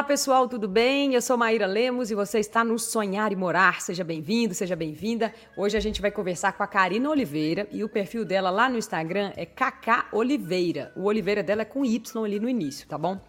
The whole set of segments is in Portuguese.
Olá pessoal, tudo bem? Eu sou Maíra Lemos e você está no Sonhar e Morar. Seja bem-vindo, seja bem-vinda. Hoje a gente vai conversar com a Karina Oliveira e o perfil dela lá no Instagram é Kaká Oliveira. O Oliveira dela é com Y ali no início, tá bom?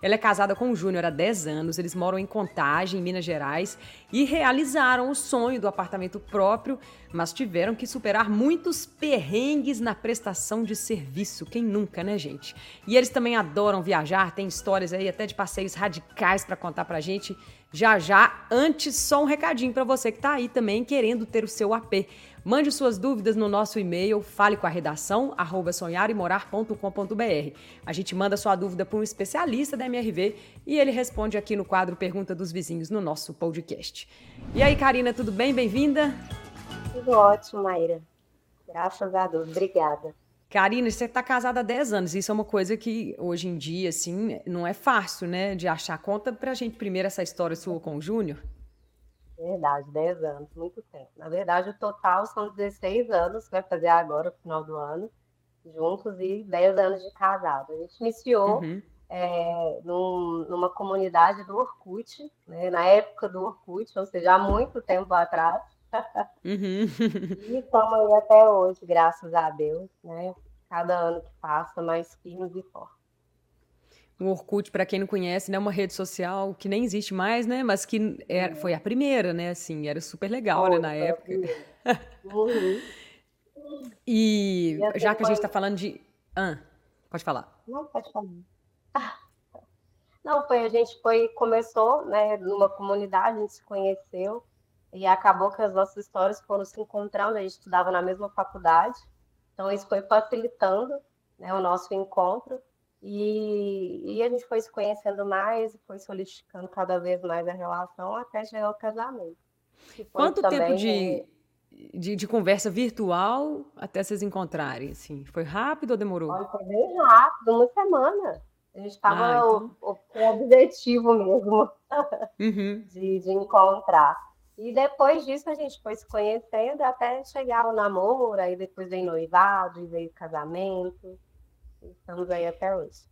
Ela é casada com o Júnior há 10 anos, eles moram em Contagem, em Minas Gerais, e realizaram o sonho do apartamento próprio, mas tiveram que superar muitos perrengues na prestação de serviço. Quem nunca, né, gente? E eles também adoram viajar, tem histórias aí até de passeios radicais para contar pra gente. Já já, antes, só um recadinho para você que tá aí também querendo ter o seu AP. Mande suas dúvidas no nosso e-mail, fale com a redação, arroba sonharemorar.com.br. A gente manda sua dúvida para um especialista da MRV e ele responde aqui no quadro Pergunta dos Vizinhos no nosso podcast. E aí, Karina, tudo bem? Bem-vinda? Tudo ótimo, Mayra. Graças a Deus, obrigada. Karina, você está casada há 10 anos. Isso é uma coisa que hoje em dia, assim, não é fácil, né, de achar. Conta pra gente primeiro essa história sua com o Júnior. Verdade, 10 anos, muito tempo. Na verdade, o total são 16 anos, que vai fazer agora, no final do ano, juntos, e 10 anos de casado. A gente iniciou uhum. é, num, numa comunidade do Orkut, né, na época do Orkut, ou seja, há muito tempo atrás. Uhum. e estamos aí até hoje, graças a Deus, né? Cada ano que passa, mais firmes e fortes. O Orkut, para quem não conhece, né, é uma rede social que nem existe mais, né? Mas que era, foi a primeira, né? Assim, era super legal, né, na época. Uhum. e, e já que a gente está falando de. Ah, pode falar. Não, pode falar. Não, foi, a gente foi, começou, né, numa comunidade, a gente se conheceu, e acabou que as nossas histórias foram se encontrando, a gente estudava na mesma faculdade, então isso foi facilitando né, o nosso encontro. E, e a gente foi se conhecendo mais, foi solidificando cada vez mais a relação até chegar ao casamento. Quanto também, tempo de, de, de, conversa virtual até vocês encontrarem? Assim? Foi rápido ou demorou? Olha, foi bem rápido, uma semana. A gente estava ah, então... com o objetivo mesmo uhum. de, de encontrar. E depois disso a gente foi se conhecendo até chegar ao namoro, aí depois veio noivado, e veio casamento. Estamos aí até hoje.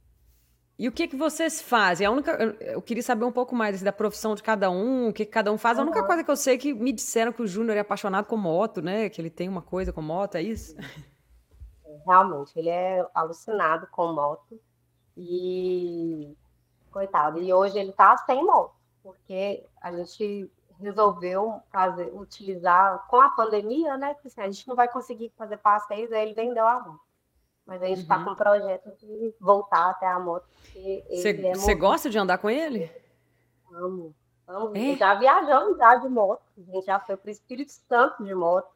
E o que que vocês fazem? A única, eu queria saber um pouco mais assim, da profissão de cada um, o que, que cada um faz. Uhum. A única coisa que eu sei é que me disseram que o Júnior é apaixonado com moto, né? Que ele tem uma coisa com moto, é isso? É, realmente, ele é alucinado com moto. E coitado, e hoje ele tá sem moto, porque a gente resolveu fazer, utilizar com a pandemia, né? Porque assim, a gente não vai conseguir fazer passeios, aí ele vendeu a moto. Mas a gente está uhum. com o projeto de voltar até a moto. Você é gosta de andar com ele? Amo. Amo. É? Já viajamos já de moto. A gente já foi para o Espírito Santo de moto.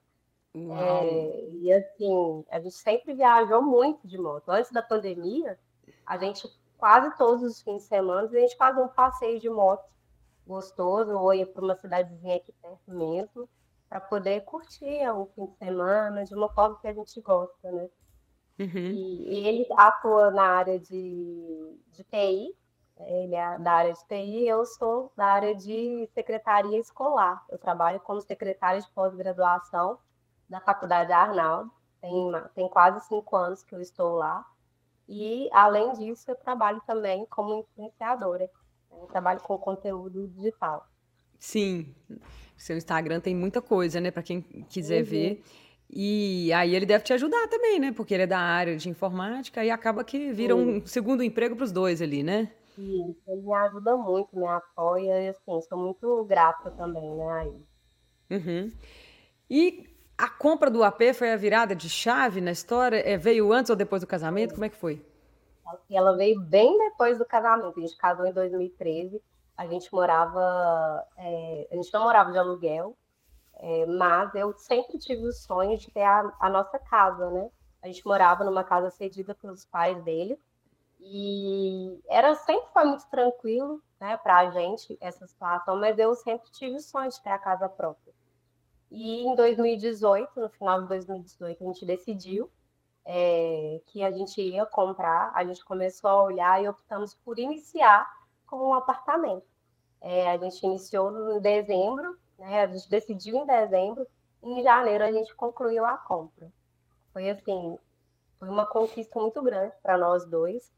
É, e assim, a gente sempre viajou muito de moto. Antes da pandemia, a gente quase todos os fins de semana a gente fazia um passeio de moto gostoso, ou ia para uma cidadezinha aqui perto mesmo, para poder curtir o fim de semana de uma forma que a gente gosta, né? Uhum. E, e, ele atua na área de, de TI, ele é da área de TI, eu sou da área de secretaria escolar. Eu trabalho como secretária de pós-graduação da Faculdade Arnaldo. Tem, tem quase cinco anos que eu estou lá. E, além disso, eu trabalho também como influenciadora. Eu trabalho com conteúdo digital. Sim, seu Instagram tem muita coisa, né, para quem quiser uhum. ver. E aí ele deve te ajudar também, né? Porque ele é da área de informática e acaba que vira Sim. um segundo emprego para os dois ali, né? Sim, ele me ajuda muito, me apoia e assim, sou muito grata também, né? Aí. Uhum. E a compra do AP foi a virada de chave na história? É, veio antes ou depois do casamento? Como é que foi? Ela veio bem depois do casamento. A gente casou em 2013. A gente morava, é, a gente não morava de aluguel, é, mas eu sempre tive o sonho de ter a, a, nossa casa, né? A gente morava numa casa cedida pelos pais dele e era sempre foi muito tranquilo, né, para a gente essa situação, mas eu sempre tive o sonho de ter a casa própria. E em 2018, no final de 2018, a gente decidiu é, que a gente ia comprar, a gente começou a olhar e optamos por iniciar com um apartamento. É, a gente iniciou em dezembro né? A gente decidiu em dezembro, e em janeiro a gente concluiu a compra. Foi assim, foi uma conquista muito grande para nós dois.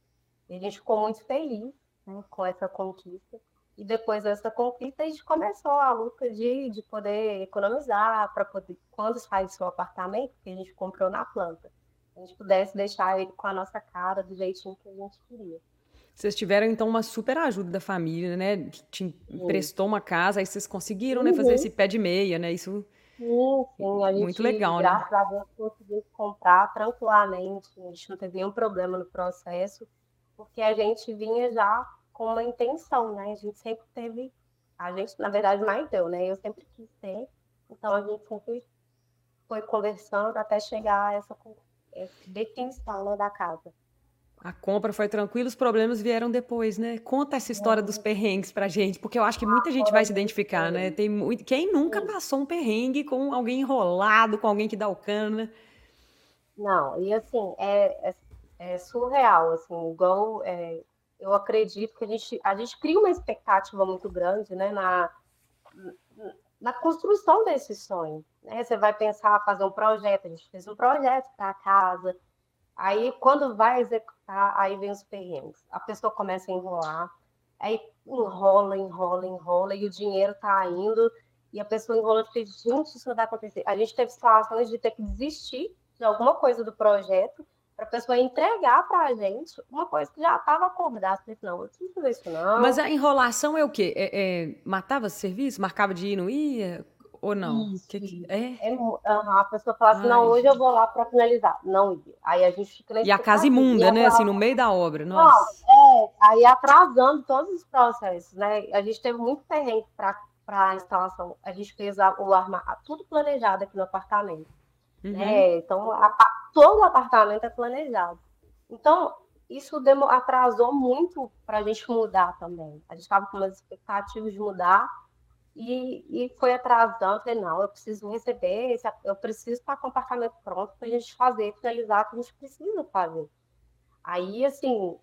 E a gente ficou muito feliz né, com essa conquista. E depois dessa conquista, a gente começou a luta de, de poder economizar para poder, quando sai do seu apartamento, que a gente comprou na planta, a gente pudesse deixar ele com a nossa cara do jeitinho que a gente queria. Vocês tiveram, então, uma super ajuda da família, né? Que te emprestou uma casa, aí vocês conseguiram, uhum. né, fazer uhum. esse pé de meia, né? Isso Sim, sim, a gente, muito legal, graças né? a Deus, conseguiu comprar tranquilamente, a gente não teve nenhum problema no processo, porque a gente vinha já com uma intenção, né? A gente sempre teve, a gente, na verdade, mais deu, né? Eu sempre quis ter, então a gente sempre foi conversando até chegar a essa, essa definição né, da casa. A compra foi tranquila, os problemas vieram depois, né? Conta essa história dos perrengues pra gente, porque eu acho que muita gente vai se identificar, né? Tem muito... Quem nunca passou um perrengue com alguém enrolado, com alguém que dá o cano, né? Não, e assim, é, é, é surreal, assim, igual é, eu acredito que a gente, a gente cria uma expectativa muito grande, né, na, na construção desse sonho. Né? Você vai pensar fazer um projeto, a gente fez um projeto para a casa, Aí, quando vai executar, aí vem os perrengues. A pessoa começa a enrolar, aí enrola, enrola, enrola, e o dinheiro tá indo, e a pessoa enrola e diz, gente, isso não vai acontecer. A gente teve situações de ter que desistir de alguma coisa do projeto para a pessoa entregar para a gente uma coisa que já estava acordada. Eu não, eu não fazer isso não. Mas a enrolação é o quê? É, é, matava serviço? Marcava de ir, não ia? Ou não? Isso, que que... É? é a pessoa fala assim, Ai, não, hoje eu vou lá para finalizar. Não ia. Aí a gente fica E a casa imunda, né? Assim, no meio da obra. Nossa. Não, é, aí atrasando todos os processos, né? A gente teve muito perrengue para a instalação. A gente fez a, o armário, tudo planejado aqui no apartamento. Uhum. Né? Então, a, todo o apartamento é planejado. Então, isso atrasou muito para a gente mudar também. A gente estava com umas expectativas de mudar e, e foi atrasando, falei, não, eu preciso receber, eu preciso estar com o apartamento pronto para a gente fazer, finalizar o que a gente precisa fazer. Aí, assim,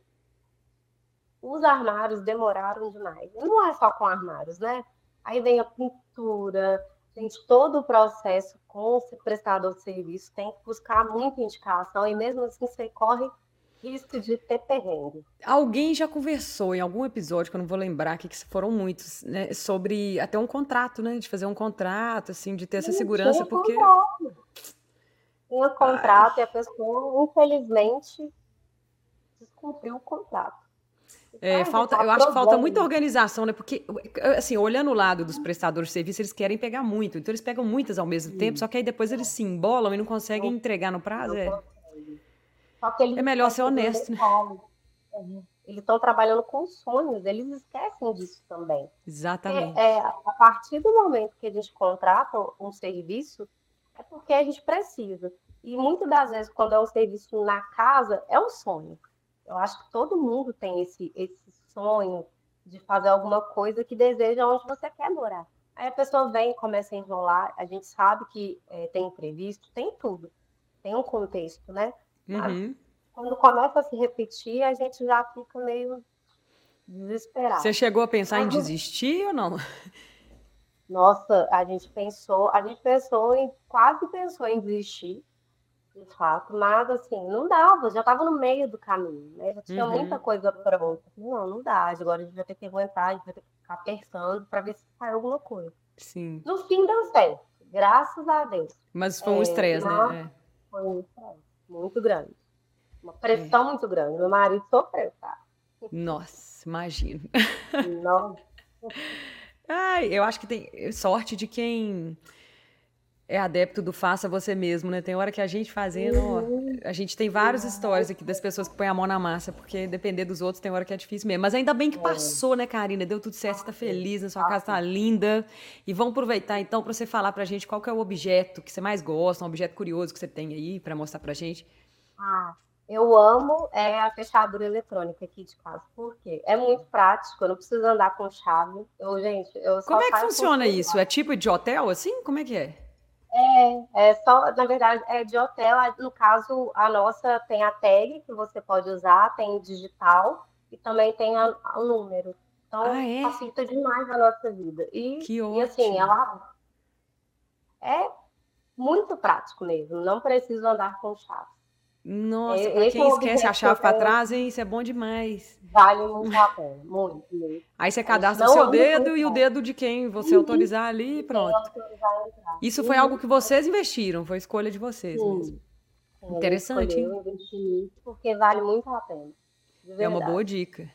os armários demoraram demais. Não é só com armários, né? Aí vem a pintura, gente, todo o processo com o prestador de serviço tem que buscar muita indicação e mesmo assim você corre risco de ter perrengue. Alguém já conversou em algum episódio, que eu não vou lembrar, que foram muitos, né, sobre até um contrato, né? De fazer um contrato, assim, de ter essa segurança, porque. Contrato. Tinha contrato Ai. e a pessoa, infelizmente, descumpriu o contrato. É, falta, tá eu acho que falta muita organização, né? Porque, assim, olhando o lado dos prestadores de serviço, eles querem pegar muito. Então, eles pegam muitas ao mesmo tempo, só que aí depois eles se embolam e não conseguem entregar no prazo. É. é melhor ser honesto, né? Eles estão trabalhando com sonhos, eles esquecem disso também. Exatamente. É, é, a partir do momento que a gente contrata um serviço, é porque a gente precisa. E muitas das vezes, quando é um serviço na casa, é um sonho. Eu acho que todo mundo tem esse, esse sonho de fazer alguma coisa que deseja onde você quer morar. Aí a pessoa vem e começa a enrolar, a gente sabe que é, tem imprevisto, tem tudo, tem um contexto, né? Uhum. quando começa a se repetir, a gente já fica meio desesperado. Você chegou a pensar em desistir ou não? Nossa, a gente pensou, a gente pensou em, quase pensou em desistir, de fato, mas assim, não dava, já estava no meio do caminho, né? Já tinha uhum. muita coisa pronta. Não, não dá, agora a gente vai ter que aguentar, a gente vai ter que ficar pensando para ver se sai alguma coisa. Sim. No fim deu certo, graças a Deus. Mas foi um é, estresse, né? Foi um estresse muito grande. Uma pressão é. muito grande. Meu marido sofreu, tá? Nossa, imagino. Não. Ai, eu acho que tem sorte de quem é adepto do faça você mesmo, né? Tem hora que a gente fazendo, ó, a gente tem várias histórias aqui das pessoas que põem a mão na massa, porque depender dos outros tem hora que é difícil mesmo. Mas ainda bem que é. passou, né, Karina? Deu tudo certo, você tá feliz, a sua casa tá linda. E vamos aproveitar então para você falar pra gente qual que é o objeto que você mais gosta, um objeto curioso que você tem aí para mostrar pra gente. Ah, eu amo é a fechadura eletrônica aqui de casa. Por quê? É muito prático, eu não preciso andar com chave. Eu, gente, eu Como é que funciona isso? É tipo de hotel assim? Como é que é? É, é só, na verdade, é de hotel. No caso, a nossa tem a tag que você pode usar, tem digital e também tem o número. Então, ah, é? facilita demais a nossa vida. E, que ótimo. e assim, ela é muito prático mesmo. Não preciso andar com chave. Nossa, pra quem é esquece a chave para trás, hein? Isso é bom demais. Vale muito a pena, muito, muito. Aí você cadastra o seu dedo e o dedo de quem você autorizar ali e pronto. Isso foi algo que vocês investiram, foi escolha de vocês Sim. mesmo. Interessante. Eu investi porque vale muito a pena. É uma boa dica.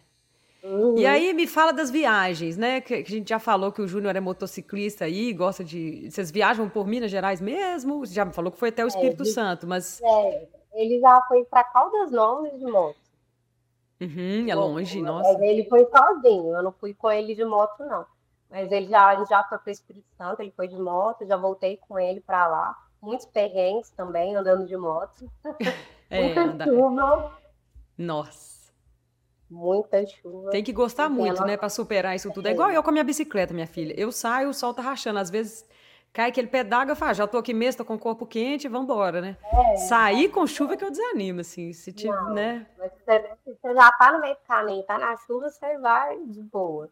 Uhum. E aí me fala das viagens, né? Que, que a gente já falou que o Júnior é motociclista aí, gosta de. Vocês viajam por Minas Gerais mesmo? Você já me falou que foi até o é, Espírito é, Santo, mas. É, ele já foi para Caldas Novas de moto. Uhum, é longe, nossa. Ele foi sozinho, eu não fui com ele de moto, não. Mas ele já, já foi para o Espírito Santo, ele foi de moto, já voltei com ele para lá. Muitos perrengues também, andando de moto. É, Muita anda... chuva. Nossa. Muita chuva. Tem que gostar muito, né, para superar isso tudo. É igual eu com a minha bicicleta, minha filha. Eu saio, o sol tá rachando. Às vezes cai aquele pé d'água, eu falo, já tô aqui mesmo, tô com o corpo quente, vamos embora, né? É. Sair com chuva é que eu desanimo, assim, se tiver, né? Mas você, você já tá no meio do caminho, tá na chuva, você vai de boa.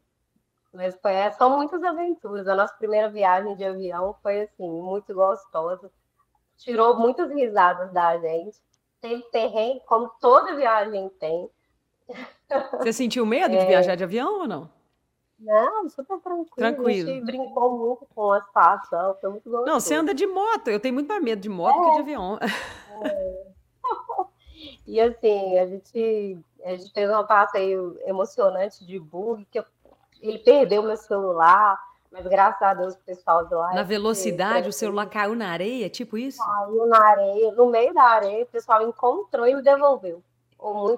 Mas foi, é, são muitas aventuras. A nossa primeira viagem de avião foi, assim, muito gostosa. Tirou muitas risadas da gente. Teve terreno, como toda viagem tem. Você sentiu medo é. de viajar de avião ou não? Não, super tranquilo. Tranquilo. A gente brincou muito com a situação, foi muito gostoso. Não, você anda de moto. Eu tenho muito mais medo de moto é. que de avião. É. e assim, a gente, a gente fez um passeio emocionante de bug, que eu, ele perdeu meu celular, mas graças a Deus o pessoal de lá... Na velocidade, o celular caiu na areia, tipo isso? Caiu na areia, no meio da areia, o pessoal encontrou e me devolveu.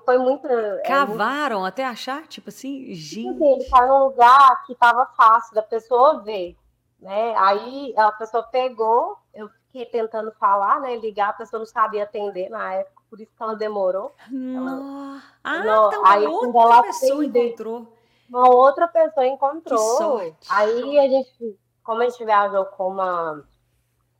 Foi muito. Cavaram é muito... até achar? Tipo assim, gente. Sim, ele caiu num lugar que estava fácil da pessoa ver. Né? Aí a pessoa pegou, eu fiquei tentando falar, né? Ligar, a pessoa não sabia atender na época, por isso que ela demorou. Ela... Ah, não, então aí, outra ela pessoa encontrou. Uma outra pessoa encontrou. Aí a gente, como a gente viajou com uma,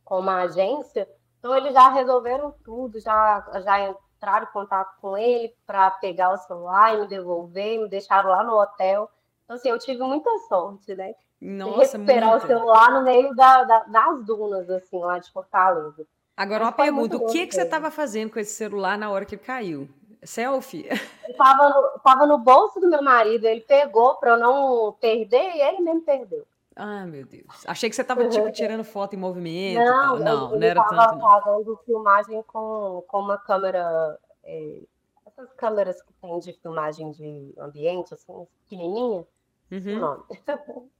com uma agência, então eles já resolveram tudo, já, já entraram em contato com ele para pegar o celular e me devolver, me deixaram lá no hotel. Então, assim, eu tive muita sorte, né? Nossa, recuperar muita. o celular no meio da, da, das dunas, assim, lá de Fortaleza. Agora, uma pergunta: o que, que você estava fazendo com esse celular na hora que ele caiu? Selfie? Estava no, tava no bolso do meu marido, ele pegou para eu não perder e ele mesmo perdeu. Ah, meu Deus. Achei que você estava tipo tirando foto em movimento. Não, não, não era tanto. fazendo filmagem com, com uma câmera. É, essas câmeras que tem de filmagem de ambiente, assim, pequenininha. Uhum. Nome.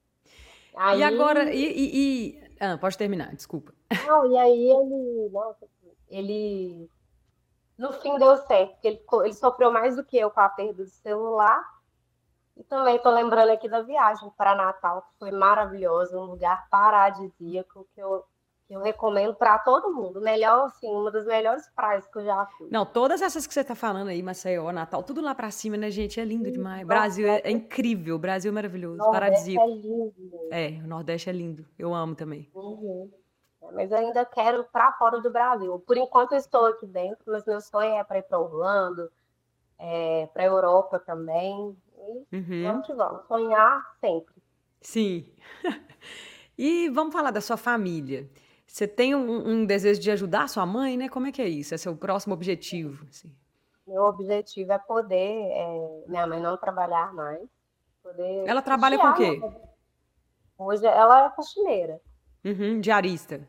aí... E agora, e, e, e... Ah, pode terminar, desculpa. Não, e aí ele, nossa, ele, no fim deu certo, porque ele, ele sofreu mais do que eu com a perda do celular, e também estou lembrando aqui da viagem para Natal, que foi maravilhoso, um lugar paradisíaco que eu, que eu recomendo para todo mundo. Melhor, assim, uma das melhores praias que eu já fui. Não, todas essas que você está falando aí, Maceió, Natal, tudo lá para cima, né, gente? É lindo demais. Nossa, Brasil é, é, incrível, o Brasil é maravilhoso, Nordeste paradisíaco. É lindo. É, o Nordeste é lindo. Eu amo também. Uhum. É, mas eu ainda quero para fora do Brasil. Por enquanto eu estou aqui dentro, mas meu sonho é para ir para Orlando, é, para a Europa também. Uhum. Vamos que vamos. Sonhar sempre. Sim. e vamos falar da sua família. Você tem um, um, desejo de ajudar a sua mãe, né? Como é que é isso? Esse é o próximo objetivo? Assim. Meu objetivo é poder é, minha mãe não trabalhar mais. Poder ela trabalha com o quê? Hoje ela é faxineira. Uhum, diarista.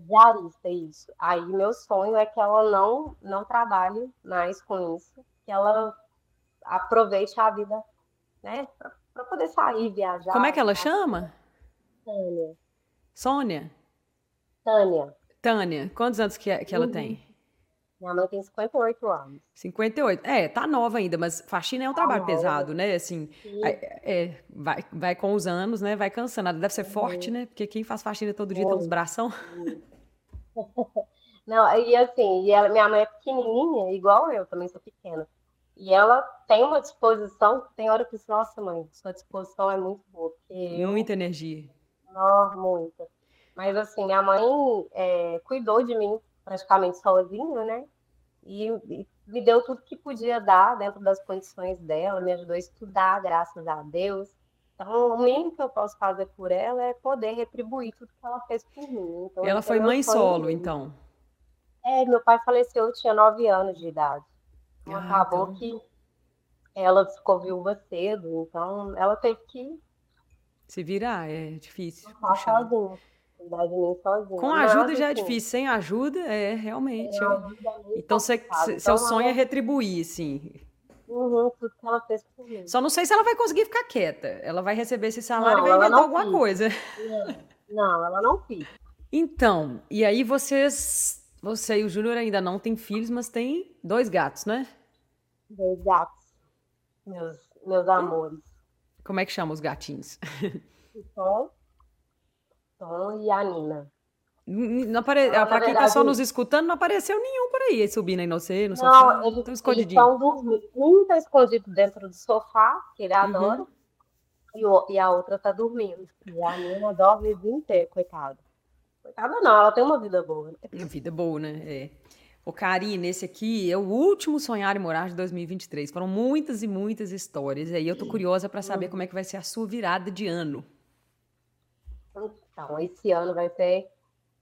Diarista, isso. Aí meu sonho é que ela não, não trabalhe mais com isso, que ela aproveite a vida né? Para poder sair, viajar. Como é que ela chama? Tânia. Sônia? Tânia. Tânia. Quantos anos que, que ela uhum. tem? Minha mãe tem 58 anos. 58. É, tá nova ainda, mas faxina é um tá trabalho nova. pesado, né? Assim, é, vai, vai com os anos, né? Vai cansando. Ela deve ser uhum. forte, né? Porque quem faz faxina todo dia uhum. tem uns bração. Não, e assim, e ela, minha mãe é pequenininha, igual eu, também sou pequena. E ela tem uma disposição, tem hora que nossa mãe, sua disposição é muito boa. Muita energia. Não, muita. Mas assim, minha mãe é, cuidou de mim praticamente sozinha, né? E, e, me deu tudo que podia dar dentro das condições dela, me ajudou a estudar, graças a Deus. Então, o mínimo que eu posso fazer por ela é poder retribuir tudo que ela fez por mim. Então, ela foi mãe solo, então? É, meu pai faleceu, eu tinha nove anos de idade. Ah, acabou então... que ela ficou viúva cedo, então ela teve que se virar, é difícil. sozinha. Com ajuda já é difícil, sem ajuda é realmente. É então você, então, seu sonho é retribuir, sim. Uhum, tudo que ela fez por mim. Só não sei se ela vai conseguir ficar quieta. Ela vai receber esse salário não, e vai inventar alguma coisa. Não, ela não fica. Então, e aí vocês. Você e o Júnior ainda não têm filhos, mas tem dois gatos, né? Dois gatos. Meus, meus amores. Como é que chama os gatinhos? Tom, Tom e a Nina. Não apare... Não, pra quem verdade, tá só nos escutando, não apareceu nenhum por aí subindo aí, não sei, no sofá. Não, eles, estão dormindo. Um tá escondido dentro do sofá, que ele uhum. adora, uhum. e, o, e, a outra tá dormindo. E a Nina dorme o dia inteiro, coitada. Coitada não, ela tem uma vida boa. Né? Vida boa, né? É. O Karine, esse aqui é o último Sonhar e Morar de 2023. Foram muitas e muitas histórias. E aí eu tô curiosa para saber como é que vai ser a sua virada de ano. Então, esse ano vai ser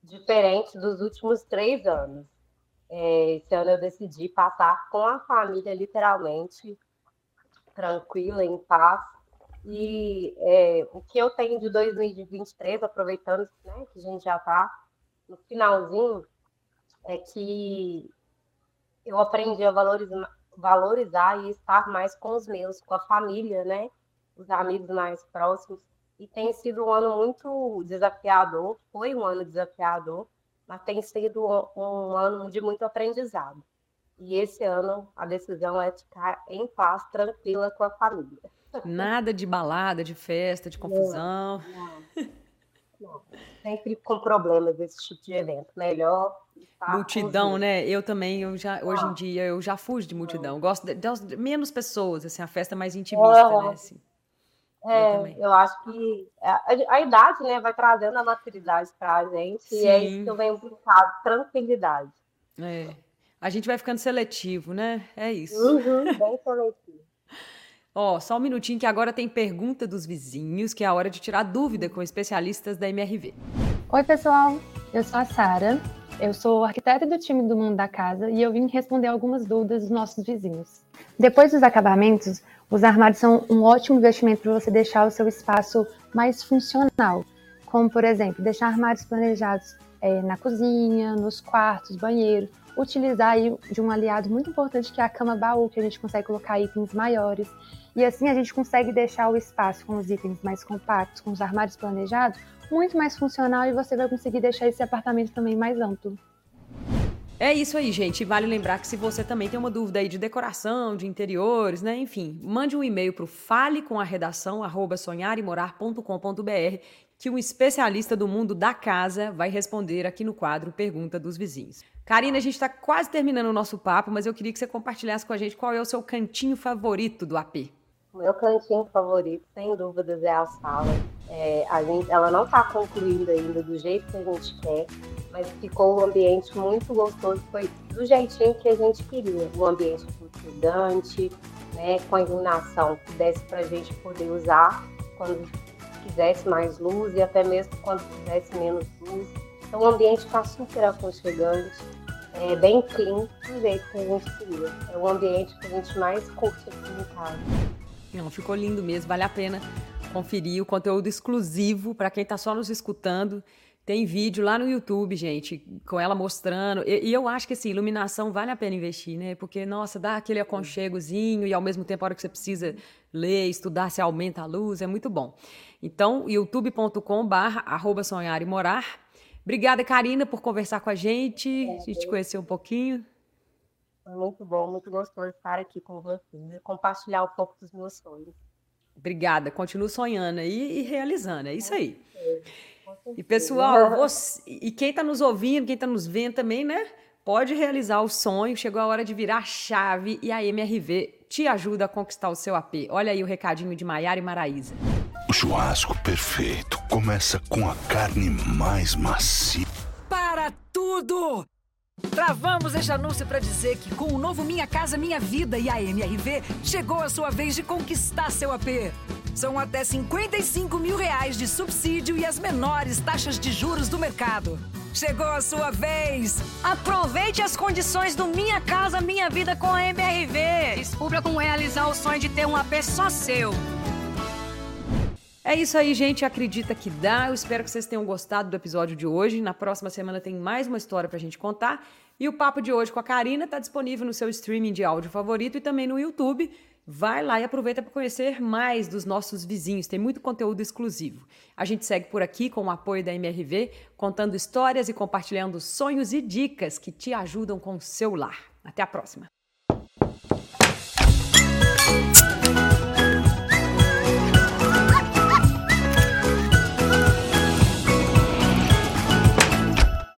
diferente dos últimos três anos. É, esse ano eu decidi passar com a família, literalmente, tranquila, em paz. E é, o que eu tenho de 2023, aproveitando né, que a gente já está no finalzinho, é que eu aprendi a valorizar, valorizar e estar mais com os meus, com a família, né? Os amigos mais próximos e tem sido um ano muito desafiador, foi um ano desafiador, mas tem sido um ano de muito aprendizado. E esse ano a decisão é ficar em paz, tranquila com a família. Nada de balada, de festa, de confusão. Não, não, não. Sempre com problemas desse tipo de evento. Melhor multidão, né? Eu também, eu já, hoje em dia, eu já fujo de multidão. Gosto de, de, menos pessoas, assim, a festa mais intimista, né? Assim. É, eu, eu, acho que a, a, idade, né, vai trazendo a maturidade para a gente Sim. e é isso que eu venho buscar, tranquilidade. É. A gente vai ficando seletivo, né? É isso. Uhum, bem seletivo. Ó, só um minutinho que agora tem pergunta dos vizinhos, que é a hora de tirar dúvida com especialistas da MRV. Oi, pessoal. Eu sou a Sara. Eu sou arquiteta do time do Mundo da Casa e eu vim responder algumas dúvidas dos nossos vizinhos. Depois dos acabamentos, os armários são um ótimo investimento para você deixar o seu espaço mais funcional, como por exemplo, deixar armários planejados é, na cozinha, nos quartos, banheiro, utilizar aí de um aliado muito importante que é a cama baú, que a gente consegue colocar itens maiores. E assim a gente consegue deixar o espaço com os itens mais compactos, com os armários planejados, muito mais funcional e você vai conseguir deixar esse apartamento também mais amplo. É isso aí, gente. Vale lembrar que se você também tem uma dúvida aí de decoração, de interiores, né? Enfim, mande um e-mail para o fale com a redação sonharemorar.com.br que um especialista do mundo da casa vai responder aqui no quadro Pergunta dos Vizinhos. Karina, a gente está quase terminando o nosso papo, mas eu queria que você compartilhasse com a gente qual é o seu cantinho favorito do AP. Meu cantinho favorito, sem dúvidas, é a sala. É, a gente, ela não está concluída ainda do jeito que a gente quer, mas ficou um ambiente muito gostoso, foi do jeitinho que a gente queria. Um ambiente aconchegante, né, com a iluminação que desse para a gente poder usar quando quisesse mais luz e até mesmo quando quisesse menos luz. Então o ambiente está super aconchegante, é bem clean, do jeito que a gente queria. É o ambiente que a gente mais curte aqui em casa. Não, ficou lindo mesmo, vale a pena conferir o conteúdo exclusivo para quem está só nos escutando. Tem vídeo lá no YouTube, gente, com ela mostrando. E, e, eu acho que assim, iluminação vale a pena investir, né? Porque, nossa, dá aquele aconchegozinho e ao mesmo tempo, a hora que você precisa ler, estudar, se aumenta a luz, é muito bom. Então, youtube.com/barra arroba sonhar e morar. Obrigada, Karina, por conversar com a gente, a gente conhecer um pouquinho. Foi muito bom, muito gostoso estar aqui com você, né? compartilhar um pouco dos meus sonhos. Obrigada, continuo sonhando aí e realizando, é isso aí. E pessoal, você, e quem está nos ouvindo, quem está nos vendo também, né? Pode realizar o sonho. Chegou a hora de virar a chave e a MRV te ajuda a conquistar o seu AP. Olha aí o recadinho de Maiara e Maraísa. O churrasco perfeito começa com a carne mais macia. Para tudo! Travamos este anúncio para dizer que com o novo Minha Casa Minha Vida e a MRV, chegou a sua vez de conquistar seu AP. São até 55 mil reais de subsídio e as menores taxas de juros do mercado. Chegou a sua vez! Aproveite as condições do Minha Casa Minha Vida com a MRV. Descubra como realizar o sonho de ter um AP só seu. É isso aí, gente. Acredita que dá. Eu espero que vocês tenham gostado do episódio de hoje. Na próxima semana tem mais uma história pra gente contar. E o papo de hoje com a Karina está disponível no seu streaming de áudio favorito e também no YouTube. Vai lá e aproveita para conhecer mais dos nossos vizinhos. Tem muito conteúdo exclusivo. A gente segue por aqui com o apoio da MRV, contando histórias e compartilhando sonhos e dicas que te ajudam com o seu lar. Até a próxima.